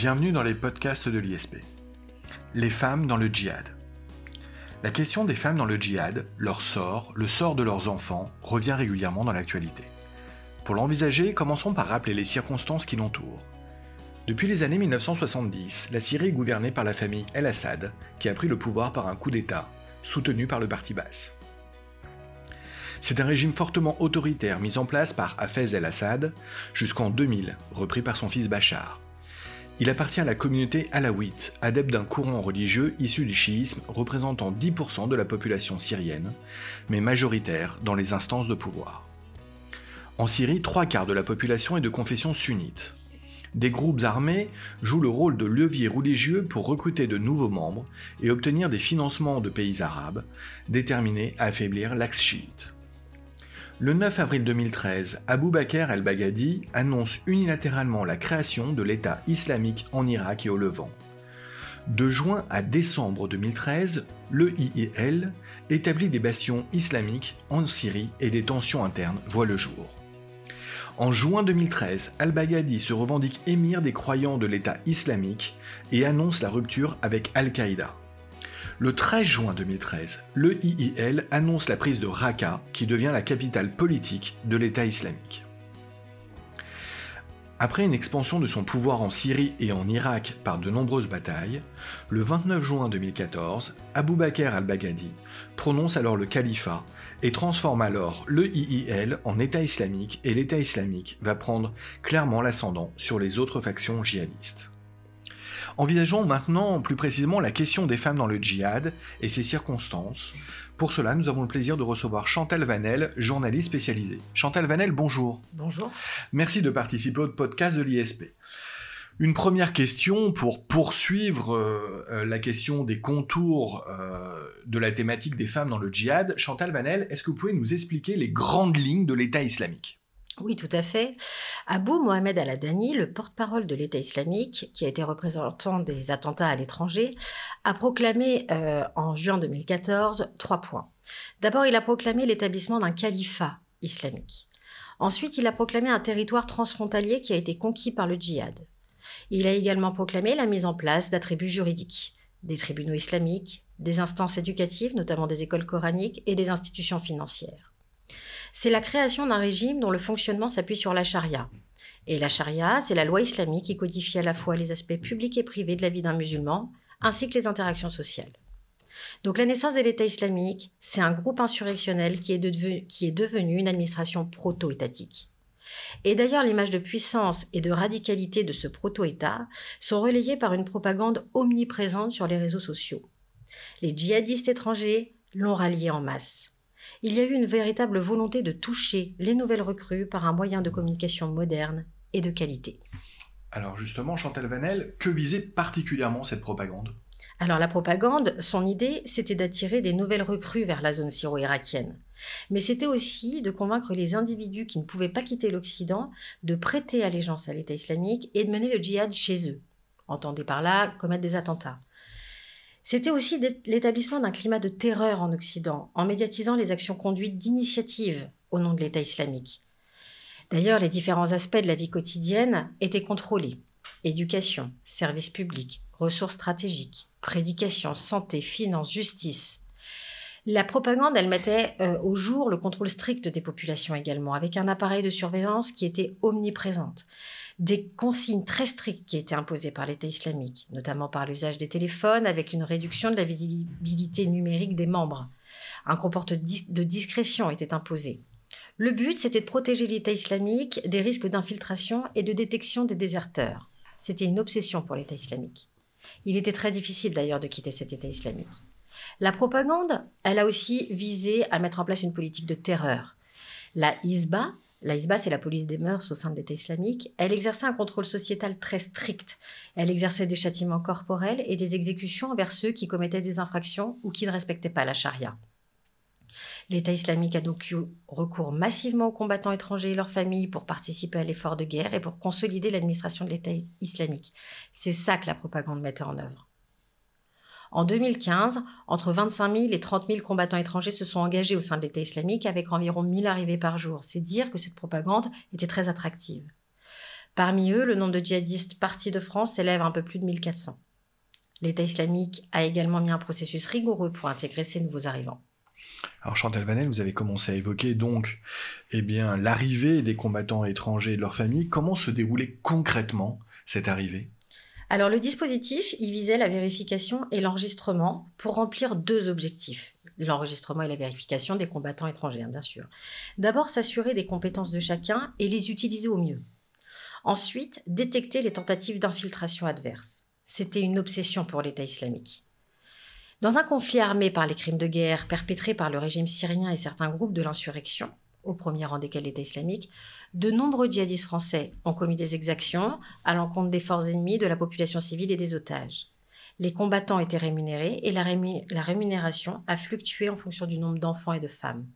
Bienvenue dans les podcasts de l'ISP. Les femmes dans le djihad. La question des femmes dans le djihad, leur sort, le sort de leurs enfants, revient régulièrement dans l'actualité. Pour l'envisager, commençons par rappeler les circonstances qui l'entourent. Depuis les années 1970, la Syrie est gouvernée par la famille El-Assad, qui a pris le pouvoir par un coup d'État, soutenu par le parti basse. C'est un régime fortement autoritaire mis en place par Hafez el-Assad jusqu'en 2000, repris par son fils Bachar. Il appartient à la communauté alaouite, adepte d'un courant religieux issu du chiisme représentant 10% de la population syrienne, mais majoritaire dans les instances de pouvoir. En Syrie, trois quarts de la population est de confession sunnite. Des groupes armés jouent le rôle de levier religieux pour recruter de nouveaux membres et obtenir des financements de pays arabes, déterminés à affaiblir l'axe chiite. Le 9 avril 2013, Abu Bakr el-Baghdadi annonce unilatéralement la création de l'État islamique en Irak et au Levant. De juin à décembre 2013, le IIL établit des bastions islamiques en Syrie et des tensions internes voient le jour. En juin 2013, al-Baghdadi se revendique émir des croyants de l'État islamique et annonce la rupture avec Al-Qaïda. Le 13 juin 2013, le IIL annonce la prise de Raqqa, qui devient la capitale politique de l'État islamique. Après une expansion de son pouvoir en Syrie et en Irak par de nombreuses batailles, le 29 juin 2014, Abu Bakr al-Baghdadi prononce alors le califat et transforme alors le IIL en État islamique et l'État islamique va prendre clairement l'ascendant sur les autres factions djihadistes. Envisageons maintenant plus précisément la question des femmes dans le djihad et ses circonstances. Pour cela, nous avons le plaisir de recevoir Chantal Vanel, journaliste spécialisée. Chantal Vanel, bonjour. Bonjour. Merci de participer au podcast de l'ISP. Une première question pour poursuivre euh, euh, la question des contours euh, de la thématique des femmes dans le djihad. Chantal Vanel, est-ce que vous pouvez nous expliquer les grandes lignes de l'État islamique? Oui, tout à fait. Abou Mohamed Al-Adani, le porte-parole de l'État islamique, qui a été représentant des attentats à l'étranger, a proclamé euh, en juin 2014 trois points. D'abord, il a proclamé l'établissement d'un califat islamique. Ensuite, il a proclamé un territoire transfrontalier qui a été conquis par le djihad. Il a également proclamé la mise en place d'attributs juridiques, des tribunaux islamiques, des instances éducatives, notamment des écoles coraniques, et des institutions financières c'est la création d'un régime dont le fonctionnement s'appuie sur la charia. Et la charia, c'est la loi islamique qui codifie à la fois les aspects publics et privés de la vie d'un musulman, ainsi que les interactions sociales. Donc la naissance de l'État islamique, c'est un groupe insurrectionnel qui est, devenu, une administration proto-étatique. Et d'ailleurs, l'image de puissance et de radicalité de ce proto-État sont relayées par une propagande omniprésente sur les réseaux sociaux. Les djihadistes étrangers l'ont rallié en masse il y a eu une véritable volonté de toucher les nouvelles recrues par un moyen de communication moderne et de qualité. Alors justement, Chantal Vanel, que visait particulièrement cette propagande? Alors la propagande, son idée, c'était d'attirer des nouvelles recrues vers la zone syro-irakienne. Mais c'était aussi de convaincre les individus qui ne pouvaient pas quitter l'Occident de prêter allégeance à l'État islamique et de mener le djihad chez eux. Entendez par là commettre des attentats. C'était aussi l'établissement d'un climat de terreur en Occident, en médiatisant les actions conduites d'initiative au nom de l'État islamique. D'ailleurs, les différents aspects de la vie quotidienne étaient contrôlés. Éducation, services publics, ressources stratégiques, prédication, santé, finances, justice. La propagande, elle mettait euh, au jour le contrôle strict des populations également, avec un appareil de surveillance qui était omniprésente des consignes très strictes qui étaient imposées par l'État islamique, notamment par l'usage des téléphones avec une réduction de la visibilité numérique des membres. Un comportement de discrétion était imposé. Le but, c'était de protéger l'État islamique des risques d'infiltration et de détection des déserteurs. C'était une obsession pour l'État islamique. Il était très difficile d'ailleurs de quitter cet État islamique. La propagande, elle a aussi visé à mettre en place une politique de terreur. La ISBA, la Hisba, c'est la police des mœurs au sein de l'État islamique. Elle exerçait un contrôle sociétal très strict. Elle exerçait des châtiments corporels et des exécutions envers ceux qui commettaient des infractions ou qui ne respectaient pas la charia. L'État islamique a donc eu recours massivement aux combattants étrangers et leurs familles pour participer à l'effort de guerre et pour consolider l'administration de l'État islamique. C'est ça que la propagande mettait en œuvre. En 2015, entre 25 000 et 30 000 combattants étrangers se sont engagés au sein de l'État islamique avec environ 1000 arrivées par jour. C'est dire que cette propagande était très attractive. Parmi eux, le nombre de djihadistes partis de France s'élève à un peu plus de 1400. L'État islamique a également mis un processus rigoureux pour intégrer ces nouveaux arrivants. Alors Chantal Vanel, vous avez commencé à évoquer donc eh l'arrivée des combattants étrangers et de leurs familles. Comment se déroulait concrètement cette arrivée? Alors le dispositif, il visait la vérification et l'enregistrement pour remplir deux objectifs. L'enregistrement et la vérification des combattants étrangers, hein, bien sûr. D'abord, s'assurer des compétences de chacun et les utiliser au mieux. Ensuite, détecter les tentatives d'infiltration adverse. C'était une obsession pour l'État islamique. Dans un conflit armé par les crimes de guerre perpétrés par le régime syrien et certains groupes de l'insurrection, au premier rang desquels l'État islamique, de nombreux djihadistes français ont commis des exactions à l'encontre des forces ennemies, de la population civile et des otages. Les combattants étaient rémunérés et la, rémunération a fluctué en fonction du nombre d'enfants et de femmes.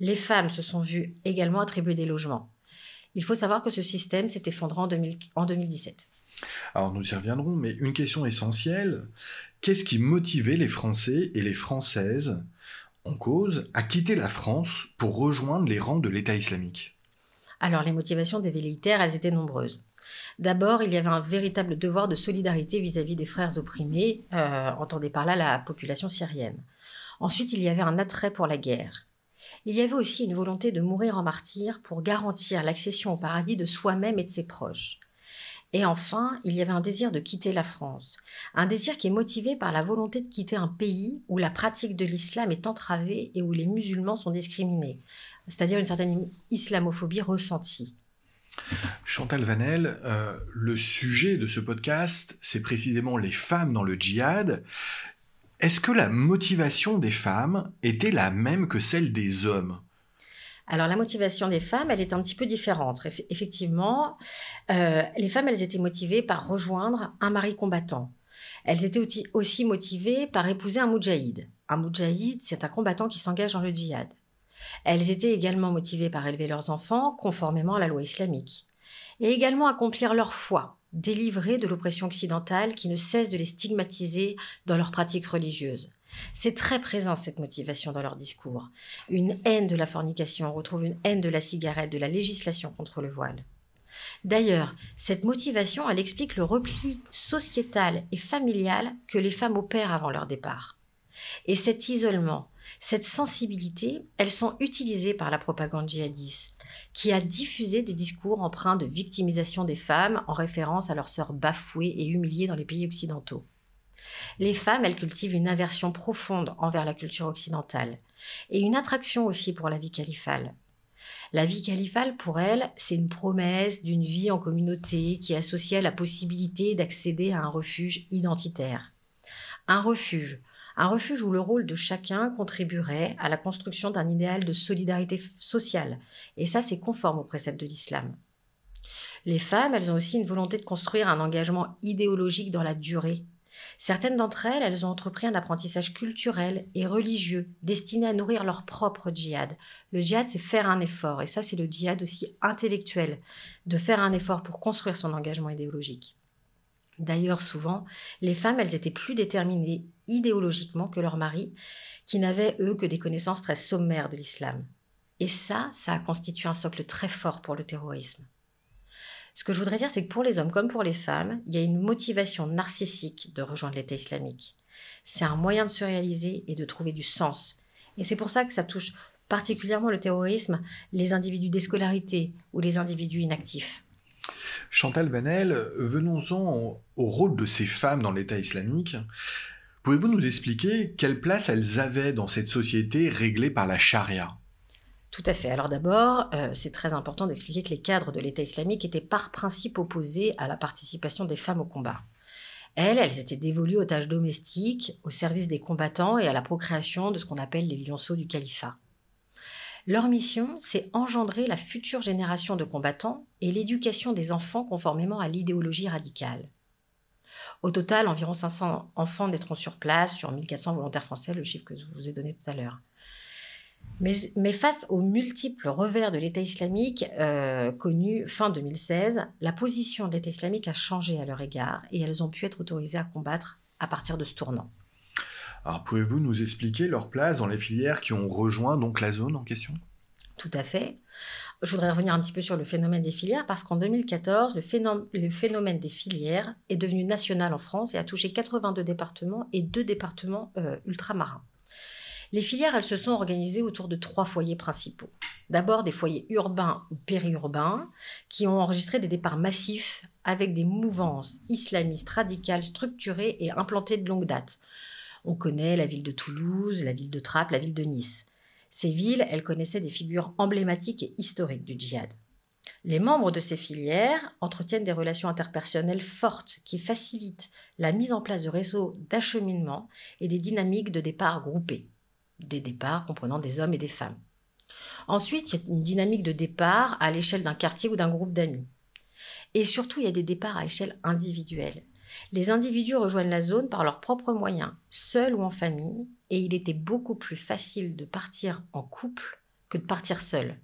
Les femmes se sont vues également attribuer des logements. Il faut savoir que ce système s'est effondré en, 2017. Alors nous y reviendrons, mais une question essentielle, qu'est-ce qui motivait les Français et les Françaises en cause à quitter la France pour rejoindre les rangs de l'État islamique? Alors les motivations des militaires, elles étaient nombreuses. D'abord, il y avait un véritable devoir de solidarité vis-à-vis des frères opprimés, euh, entendez par là la population syrienne. Ensuite, il y avait un attrait pour la guerre. Il y avait aussi une volonté de mourir en martyr pour garantir l'accession au paradis de soi-même et de ses proches. Et enfin, il y avait un désir de quitter la France, un désir qui est motivé par la volonté de quitter un pays où la pratique de l'islam est entravée et où les musulmans sont discriminés, c'est-à-dire une certaine islamophobie ressentie. Chantal Vanel, euh, le sujet de ce podcast, c'est précisément les femmes dans le djihad. Est-ce que la motivation des femmes était la même que celle des hommes? Alors la motivation des femmes, elle est un petit peu différente. Effectivement, euh, les femmes, elles étaient motivées par rejoindre un mari combattant. Elles étaient aussi motivées par épouser un moudjahid. Un moudjahid, c'est un combattant qui s'engage dans le djihad. Elles étaient également motivées par élever leurs enfants conformément à la loi islamique. Et également accomplir leur foi, délivrées de l'oppression occidentale qui ne cesse de les stigmatiser dans leurs pratiques religieuses. C'est très présent cette motivation dans leur discours. Une haine de la fornication, on retrouve une haine de la cigarette, de la législation contre le voile. D'ailleurs, cette motivation, elle explique le repli sociétal et familial que les femmes opèrent avant leur départ. Et cet isolement, cette sensibilité, elles sont utilisées par la propagande djihadiste, qui a diffusé des discours empreints de victimisation des femmes en référence à leurs sœurs bafouées et humiliées dans les pays occidentaux. Les femmes, elles cultivent une aversion profonde envers la culture occidentale et une attraction aussi pour la vie califale. La vie califale, pour elles, c'est une promesse d'une vie en communauté qui associait la possibilité d'accéder à un refuge identitaire. Un refuge, un refuge où le rôle de chacun contribuerait à la construction d'un idéal de solidarité sociale. Et ça, c'est conforme aux préceptes de l'islam. Les femmes, elles ont aussi une volonté de construire un engagement idéologique dans la durée Certaines d'entre elles, elles ont entrepris un apprentissage culturel et religieux destiné à nourrir leur propre djihad. Le djihad, c'est faire un effort, et ça, c'est le djihad aussi intellectuel, de faire un effort pour construire son engagement idéologique. D'ailleurs, souvent, les femmes, elles étaient plus déterminées idéologiquement que leurs maris, qui n'avaient, eux, que des connaissances très sommaires de l'islam. Et ça, ça a constitué un socle très fort pour le terrorisme. Ce que je voudrais dire, c'est que pour les hommes comme pour les femmes, il y a une motivation narcissique de rejoindre l'État islamique. C'est un moyen de se réaliser et de trouver du sens. Et c'est pour ça que ça touche particulièrement le terrorisme, les individus déscolarités ou les individus inactifs. Chantal Vanel, venons-en au rôle de ces femmes dans l'État islamique. Pouvez-vous nous expliquer quelle place elles avaient dans cette société réglée par la charia? Tout à fait. Alors d'abord, euh, c'est très important d'expliquer que les cadres de l'État islamique étaient par principe opposés à la participation des femmes au combat. Elles, elles étaient dévolues aux tâches domestiques, au service des combattants et à la procréation de ce qu'on appelle les lionceaux du califat. Leur mission, c'est engendrer la future génération de combattants et l'éducation des enfants conformément à l'idéologie radicale. Au total, environ 500 enfants naîtront sur place sur 1400 volontaires français, le chiffre que je vous ai donné tout à l'heure. Mais, face aux multiples revers de l'État islamique euh, connus fin 2016, la position de l'État islamique a changé à leur égard et elles ont pu être autorisées à combattre à partir de ce tournant. Alors pouvez-vous nous expliquer leur place dans les filières qui ont rejoint donc la zone en question? Tout à fait. Je voudrais revenir un petit peu sur le phénomène des filières parce qu'en 2014, le phénomène, des filières est devenu national en France et a touché 82 départements et deux départements euh, ultramarins. Les filières, elles se sont organisées autour de trois foyers principaux. D'abord des foyers urbains ou périurbains qui ont enregistré des départs massifs avec des mouvances islamistes radicales structurées et implantées de longue date. On connaît la ville de Toulouse, la ville de Trappes, la ville de Nice. Ces villes, elles connaissaient des figures emblématiques et historiques du djihad. Les membres de ces filières entretiennent des relations interpersonnelles fortes qui facilitent la mise en place de réseaux d'acheminement et des dynamiques de départ groupés, des départs comprenant des hommes et des femmes. Ensuite, il y a une dynamique de départ à l'échelle d'un quartier ou d'un groupe d'amis. Et surtout, il y a des départs à échelle individuelle. Les individus rejoignent la zone par leurs propres moyens, seuls ou en famille, et il était beaucoup plus facile de partir en couple que de partir seul.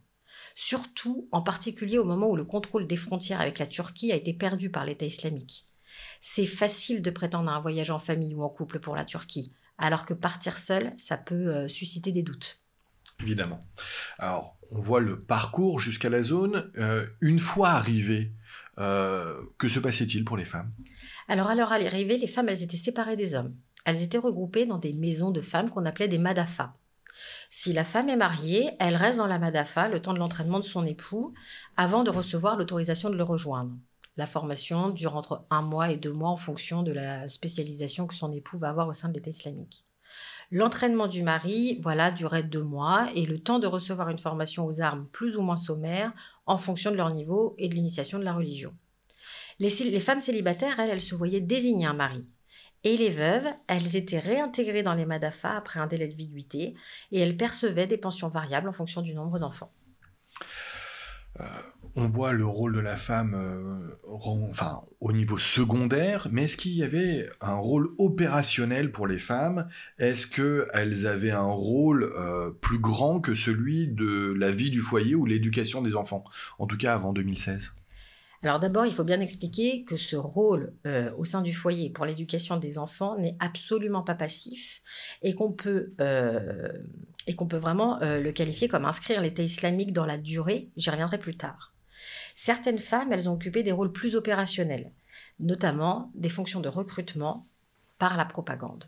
Surtout, en particulier au moment où le contrôle des frontières avec la Turquie a été perdu par l'État islamique. C'est facile de prétendre à un voyage en famille ou en couple pour la Turquie, alors que partir seul, ça peut euh, susciter des doutes. Évidemment. Alors, on voit le parcours jusqu'à la zone. Euh, une fois arrivé, euh, que se passait-il pour les femmes? Alors, à leur arrivée, les femmes, elles étaient séparées des hommes. Elles étaient regroupées dans des maisons de femmes qu'on appelait des madafas. Si la femme est mariée, elle reste dans la madafa le temps de l'entraînement de son époux avant de recevoir l'autorisation de le rejoindre. La formation dure entre un mois et deux mois en fonction de la spécialisation que son époux va avoir au sein de l'État islamique. L'entraînement du mari, voilà, durait deux mois et le temps de recevoir une formation aux armes plus ou moins sommaire en fonction de leur niveau et de l'initiation de la religion. Les, femmes célibataires, elles, elles se voyaient désigner un mari. Et les veuves, elles étaient réintégrées dans les MADAFA après un délai de viduité et elles percevaient des pensions variables en fonction du nombre d'enfants. Euh, on voit le rôle de la femme euh, enfin, au niveau secondaire, mais est-ce qu'il y avait un rôle opérationnel pour les femmes? Est-ce qu'elles avaient un rôle euh, plus grand que celui de la vie du foyer ou l'éducation des enfants? En tout cas avant 2016 alors d'abord, il faut bien expliquer que ce rôle euh, au sein du foyer pour l'éducation des enfants n'est absolument pas passif et qu'on peut, euh, vraiment euh, le qualifier comme inscrire l'État islamique dans la durée. J'y reviendrai plus tard. Certaines femmes, elles ont occupé des rôles plus opérationnels, notamment des fonctions de recrutement par la propagande.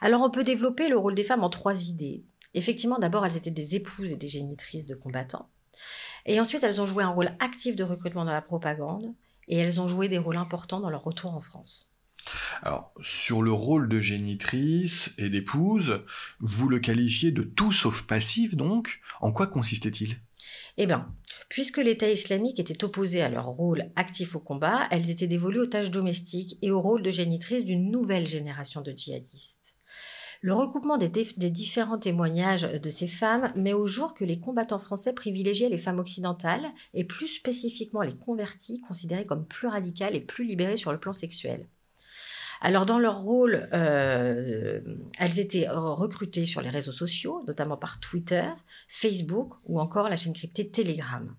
Alors on peut développer le rôle des femmes en trois idées. Effectivement, d'abord, elles étaient des épouses et des génitrices de combattants. Et ensuite, elles ont joué un rôle actif de recrutement dans la propagande et elles ont joué des rôles importants dans leur retour en France. Alors, sur le rôle de génitrice et d'épouse, vous le qualifiez de tout sauf passif, donc En quoi consistait-il? Eh bien, puisque l'État islamique était opposé à leur rôle actif au combat, elles étaient dévolues aux tâches domestiques et au rôle de génitrice d'une nouvelle génération de djihadistes. Le recoupement des, différents témoignages de ces femmes met au jour que les combattants français privilégiaient les femmes occidentales et plus spécifiquement les convertis considérées comme plus radicales et plus libérées sur le plan sexuel. Alors dans leur rôle, euh, elles étaient recrutées sur les réseaux sociaux, notamment par Twitter, Facebook ou encore la chaîne cryptée Telegram.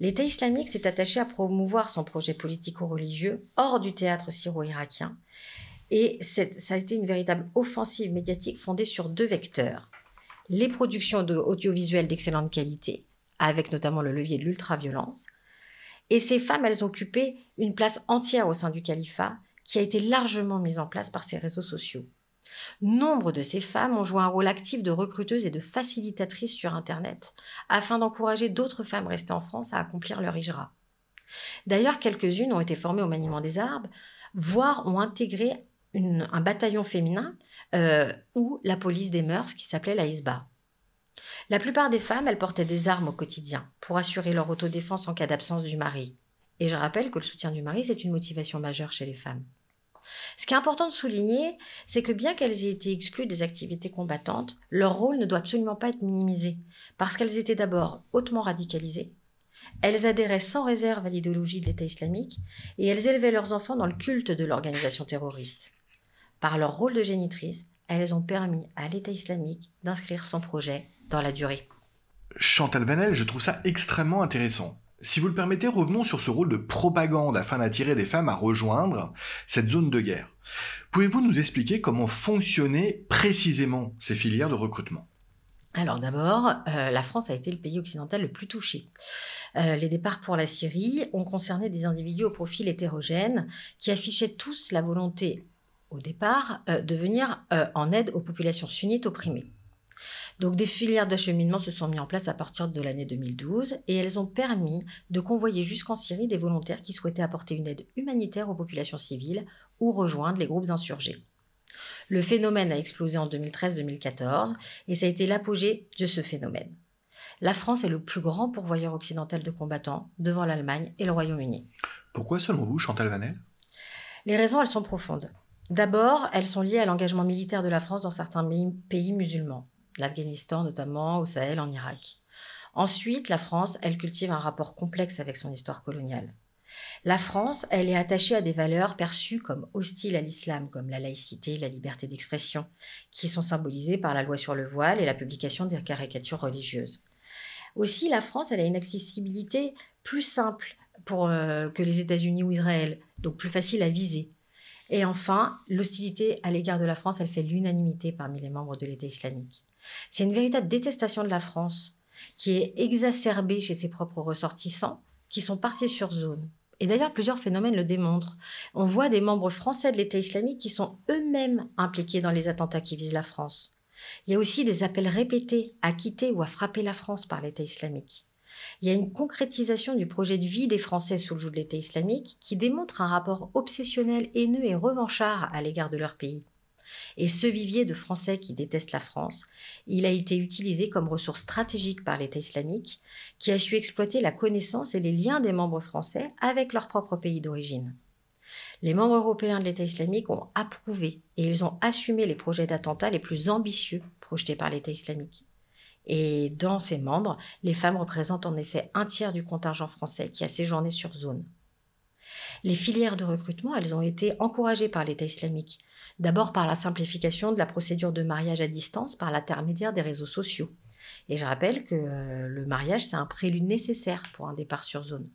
L'État islamique s'est attaché à promouvoir son projet politico-religieux hors du théâtre syro-irakien et ça a été une véritable offensive médiatique fondée sur deux vecteurs. Les productions audiovisuelles d'excellente qualité, avec notamment le levier de l'ultraviolence. Et ces femmes, elles occupé une place entière au sein du califat, qui a été largement mise en place par ces réseaux sociaux. Nombre de ces femmes ont joué un rôle actif de recruteuses et de facilitatrices sur Internet, afin d'encourager d'autres femmes restées en France à accomplir leur hijra. D'ailleurs, quelques-unes ont été formées au maniement des arbres, voire ont intégré un bataillon féminin euh, ou la police des mœurs qui s'appelait la ISBA. La plupart des femmes, elles portaient des armes au quotidien pour assurer leur autodéfense en cas d'absence du mari. Et je rappelle que le soutien du mari, c'est une motivation majeure chez les femmes. Ce qui est important de souligner, c'est que bien qu'elles aient été exclues des activités combattantes, leur rôle ne doit absolument pas être minimisé, parce qu'elles étaient d'abord hautement radicalisées, elles adhéraient sans réserve à l'idéologie de l'État islamique, et elles élevaient leurs enfants dans le culte de l'organisation terroriste. Par leur rôle de génitrice, elles ont permis à l'État islamique d'inscrire son projet dans la durée. Chantal Vanel, je trouve ça extrêmement intéressant. Si vous le permettez, revenons sur ce rôle de propagande afin d'attirer les femmes à rejoindre cette zone de guerre. Pouvez-vous nous expliquer comment fonctionnaient précisément ces filières de recrutement? Alors d'abord, euh, la France a été le pays occidental le plus touché. Euh, les départs pour la Syrie ont concerné des individus au profil hétérogène qui affichaient tous la volonté, au départ, euh, de venir en aide aux populations sunnites opprimées. Donc des filières d'acheminement se sont mises en place à partir de l'année 2012 et elles ont permis de convoyer jusqu'en Syrie des volontaires qui souhaitaient apporter une aide humanitaire aux populations civiles ou rejoindre les groupes insurgés. Le phénomène a explosé en 2013-2014 et ça a été l'apogée de ce phénomène. La France est le plus grand pourvoyeur occidental de combattants devant l'Allemagne et le Royaume-Uni. Pourquoi selon vous, Chantal Vanel? Les raisons, elles sont profondes. D'abord, elles sont liées à l'engagement militaire de la France dans certains pays musulmans, l'Afghanistan notamment, au Sahel, en Irak. Ensuite, la France, elle cultive un rapport complexe avec son histoire coloniale. La France, elle est attachée à des valeurs perçues comme hostiles à l'islam, comme la laïcité, la liberté d'expression, qui sont symbolisées par la loi sur le voile et la publication des caricatures religieuses. Aussi, la France, elle a une accessibilité plus simple pour, euh, que les États-Unis ou Israël, donc plus facile à viser. Et enfin, l'hostilité à l'égard de la France, elle fait l'unanimité parmi les membres de l'État islamique. C'est une véritable détestation de la France qui est exacerbée chez ses propres ressortissants qui sont partis sur zone. Et d'ailleurs, plusieurs phénomènes le démontrent. On voit des membres français de l'État islamique qui sont eux-mêmes impliqués dans les attentats qui visent la France. Il y a aussi des appels répétés à quitter ou à frapper la France par l'État islamique. Il y a une concrétisation du projet de vie des Français sous le joug de l'État islamique qui démontre un rapport obsessionnel, haineux et revanchard à l'égard de leur pays. Et ce vivier de Français qui détestent la France, il a été utilisé comme ressource stratégique par l'État islamique, qui a su exploiter la connaissance et les liens des membres français avec leur propre pays d'origine. Les membres européens de l'État islamique ont approuvé et ils ont assumé les projets d'attentats les plus ambitieux projetés par l'État islamique. Et dans ces membres, les femmes représentent en effet un tiers du contingent français qui a séjourné sur zone. Les filières de recrutement, elles ont été encouragées par l'État islamique, D'abord par la simplification de la procédure de mariage à distance par l'intermédiaire des réseaux sociaux. Et je rappelle que euh, le mariage, c'est un prélude nécessaire pour un départ sur zone.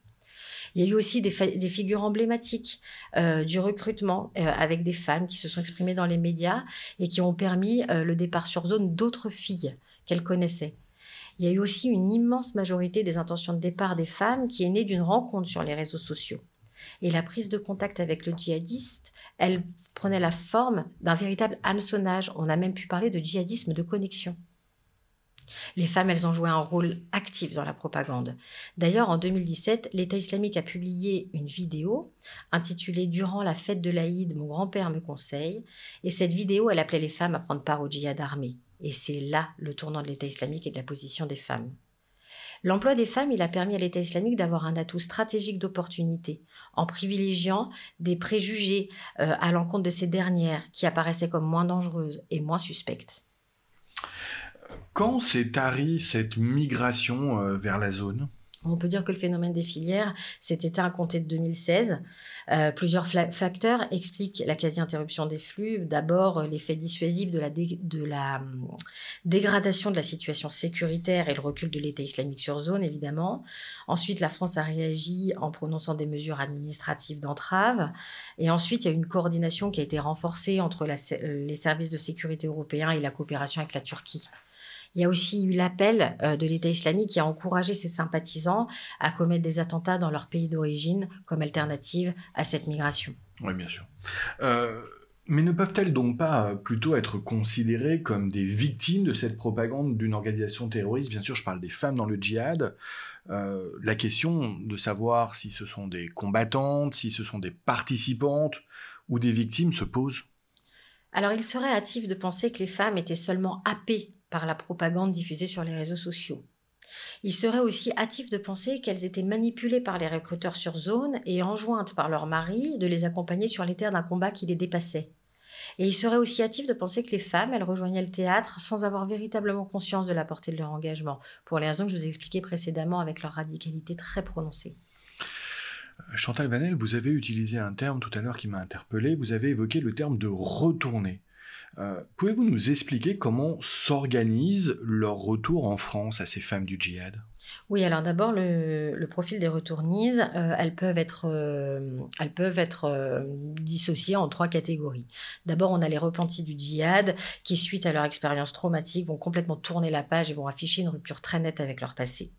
Il y a eu aussi des, figures emblématiques euh, du recrutement euh, avec des femmes qui se sont exprimées dans les médias et qui ont permis le départ sur zone d'autres filles qu'elles connaissaient. Il y a eu aussi une immense majorité des intentions de départ des femmes qui est née d'une rencontre sur les réseaux sociaux. Et la prise de contact avec le djihadiste, elle prenait la forme d'un véritable hameçonnage. On a même pu parler de djihadisme de connexion. Les femmes, elles ont joué un rôle actif dans la propagande. D'ailleurs, en 2017, l'État islamique a publié une vidéo intitulée Durant la fête de l'Aïd, mon grand-père me conseille. Et cette vidéo, elle appelait les femmes à prendre part au djihad armé. Et c'est là le tournant de l'État islamique et de la position des femmes. L'emploi des femmes, il a permis à l'État islamique d'avoir un atout stratégique d'opportunité, en privilégiant des préjugés euh, à l'encontre de ces dernières qui apparaissaient comme moins dangereuses et moins suspectes. Quand s'est tarie cette migration euh, vers la zone? On peut dire que le phénomène des filières s'est éteint à compter de 2016. Euh, plusieurs facteurs expliquent la quasi-interruption des flux. D'abord, euh, l'effet dissuasif de la, hum, dégradation de la situation sécuritaire et le recul de l'État islamique sur zone, évidemment. Ensuite, la France a réagi en prononçant des mesures administratives d'entrave. Et ensuite, il y a une coordination qui a été renforcée entre euh, les services de sécurité européens et la coopération avec la Turquie. Il y a aussi eu l'appel euh, de l'État islamique qui a encouragé ses sympathisants à commettre des attentats dans leur pays d'origine comme alternative à cette migration. Oui, bien sûr. Euh, mais ne peuvent-elles donc pas euh, plutôt être considérées comme des victimes de cette propagande d'une organisation terroriste? Bien sûr, je parle des femmes dans le djihad. la question de savoir si ce sont des combattantes, si ce sont des participantes ou des victimes se pose. Alors il serait hâtif de penser que les femmes étaient seulement happées par la propagande diffusée sur les réseaux sociaux. Il serait aussi hâtif de penser qu'elles étaient manipulées par les recruteurs sur zone et enjointes par leur mari de les accompagner sur les terres d'un combat qui les dépassait. Et il serait aussi hâtif de penser que les femmes, elles rejoignaient le théâtre sans avoir véritablement conscience de la portée de leur engagement, pour les raisons que je vous ai expliquées précédemment avec leur radicalité très prononcée. Chantal Vanel, vous avez utilisé un terme tout à l'heure qui m'a interpellé, vous avez évoqué le terme de retourner. Euh, pouvez-vous nous expliquer comment s'organise leur retour en France à ces femmes du djihad? Oui, alors d'abord, le, profil des retournises, euh, elles peuvent être, euh, dissociées en trois catégories. D'abord, on a les repentis du djihad qui, suite à leur expérience traumatique, vont complètement tourner la page et vont afficher une rupture très nette avec leur passé.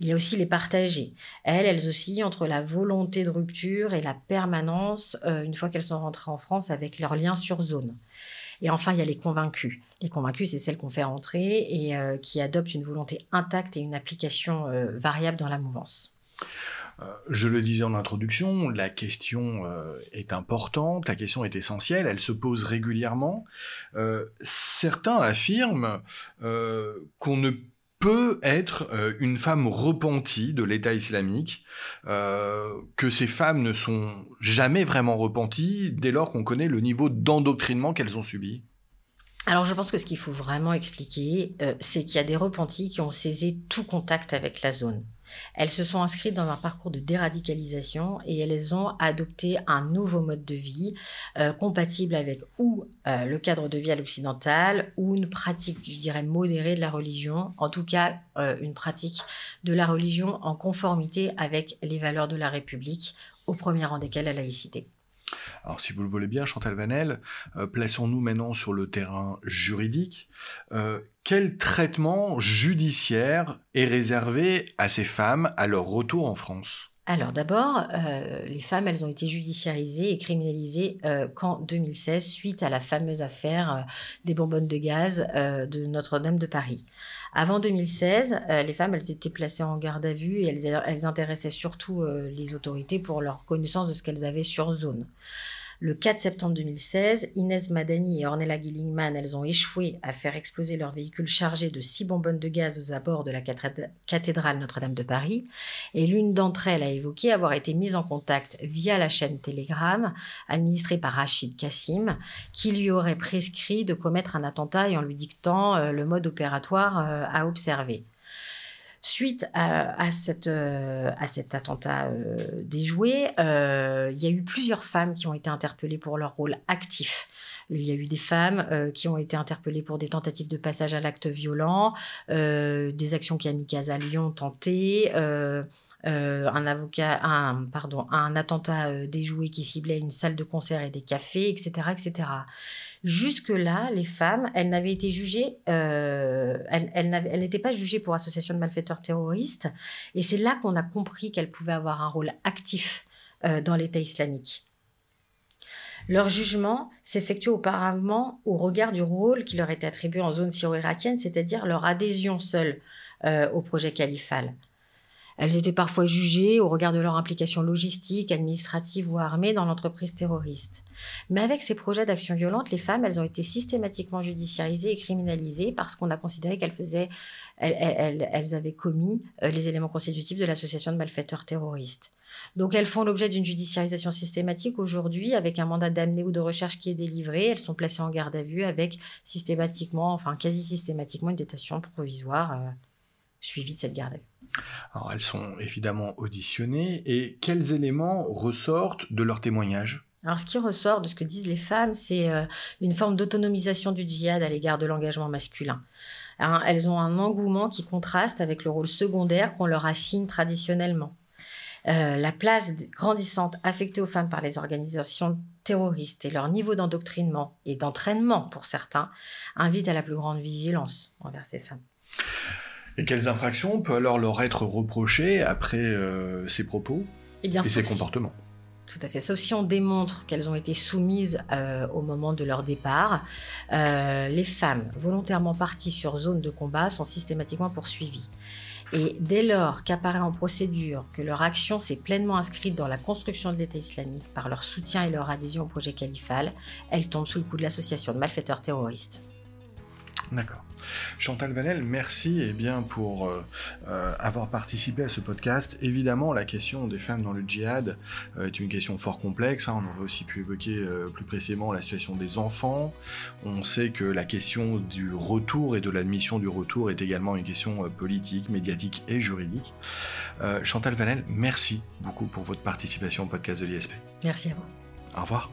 Il y a aussi les partagées. Elles, elles oscillent entre la volonté de rupture et la permanence une fois qu'elles sont rentrées en France avec leurs liens sur zone. Et enfin, il y a les convaincus. Les convaincus, c'est celles qu'on fait rentrer et euh, qui adoptent une volonté intacte et une application euh, variable dans la mouvance. Euh, je le disais en introduction, la question est importante, la question est essentielle, elle se pose régulièrement. certains affirment qu'on ne peut être euh, une femme repentie de l'État islamique, euh, que ces femmes ne sont jamais vraiment repenties dès lors qu'on connaît le niveau d'endoctrinement qu'elles ont subi alors je pense que ce qu'il faut vraiment expliquer, euh, c'est qu'il y a des repentis qui ont saisi tout contact avec la zone. Elles se sont inscrites dans un parcours de déradicalisation et elles ont adopté un nouveau mode de vie euh, compatible avec ou euh, le cadre de vie à l'occidental ou une pratique, je dirais, modérée de la religion, en tout cas euh, une pratique de la religion en conformité avec les valeurs de la République, au premier rang desquelles la laïcité. Alors, si vous le voulez bien, Chantal Vanel, euh, plaçons-nous maintenant sur le terrain juridique. Euh, quel traitement judiciaire est réservé à ces femmes à leur retour en France? Alors d'abord, euh, les femmes, elles ont été judiciarisées et criminalisées qu'en 2016 suite à la fameuse affaire des bonbonnes de gaz de Notre-Dame de Paris. Avant 2016, les femmes, elles étaient placées en garde à vue et elles intéressaient surtout les autorités pour leur connaissance de ce qu'elles avaient sur zone. Le 4 septembre 2016, Inès Madani et Ornella Gillingman, elles ont échoué à faire exploser leur véhicule chargé de six bonbonnes de gaz aux abords de la cathédrale Notre-Dame de Paris. Et l'une d'entre elles a évoqué avoir été mise en contact via la chaîne Telegram, administrée par Rachid Kassim, qui lui aurait prescrit de commettre un attentat et en lui dictant euh, le mode opératoire euh, à observer. Suite à, euh, cet attentat euh, déjoué, euh, il y a eu plusieurs femmes qui ont été interpellées pour leur rôle actif. Il y a eu des femmes qui ont été interpellées pour des tentatives de passage à l'acte violent, des actions kamikazes à Lyon tentées, un avocat, un, pardon, un attentat déjoué qui ciblait une salle de concert et des cafés, etc., etc. Jusque-là, les femmes, elles n'avaient été jugées, euh, elles, n'étaient pas jugées pour association de malfaiteurs terroristes. Et c'est là qu'on a compris qu'elles pouvaient avoir un rôle actif euh, dans l'État islamique. Leur jugement s'effectue auparavant au regard du rôle qui leur était attribué en zone syro-irakienne, c'est-à-dire leur adhésion seule euh, au projet califal. Elles étaient parfois jugées au regard de leur implication logistique, administrative ou armée dans l'entreprise terroriste. Mais avec ces projets d'action violente, les femmes, elles ont été systématiquement judiciarisées et criminalisées parce qu'on a considéré qu'elles faisaient, elles, avaient commis euh, les éléments constitutifs de l'association de malfaiteurs terroristes. Donc elles font l'objet d'une judiciarisation systématique aujourd'hui avec un mandat d'amener ou de recherche qui est délivré. Elles sont placées en garde à vue avec systématiquement, enfin quasi systématiquement, une détention provisoire euh, suivie de cette garde à vue. Alors elles sont évidemment auditionnées et quels éléments ressortent de leur témoignage? Alors, ce qui ressort de ce que disent les femmes, c'est euh, une forme d'autonomisation du djihad à l'égard de l'engagement masculin. Hein, elles ont un engouement qui contraste avec le rôle secondaire qu'on leur assigne traditionnellement. Euh, la place grandissante affectée aux femmes par les organisations terroristes et leur niveau d'endoctrinement et d'entraînement pour certains invite à la plus grande vigilance envers ces femmes. Et quelles infractions peuvent alors leur être reprochées après euh, ces propos eh et, ces comportements? Tout à fait. Sauf si on démontre qu'elles ont été soumises euh, au moment de leur départ, euh, les femmes volontairement parties sur zone de combat sont systématiquement poursuivies. Et dès lors qu'apparaît en procédure que leur action s'est pleinement inscrite dans la construction de l'État islamique par leur soutien et leur adhésion au projet califal, elles tombent sous le coup de l'association de malfaiteurs terroristes. D'accord. Chantal Vanel, merci eh bien, pour euh, euh, avoir participé à ce podcast. Évidemment, la question des femmes dans le djihad euh, est une question fort complexe. Hein. On aurait aussi pu évoquer plus précisément la situation des enfants. On sait que la question du retour et de l'admission du retour est également une question politique, médiatique et juridique. Chantal Vanel, merci beaucoup pour votre participation au podcast de l'ISP. Merci à vous. Au revoir.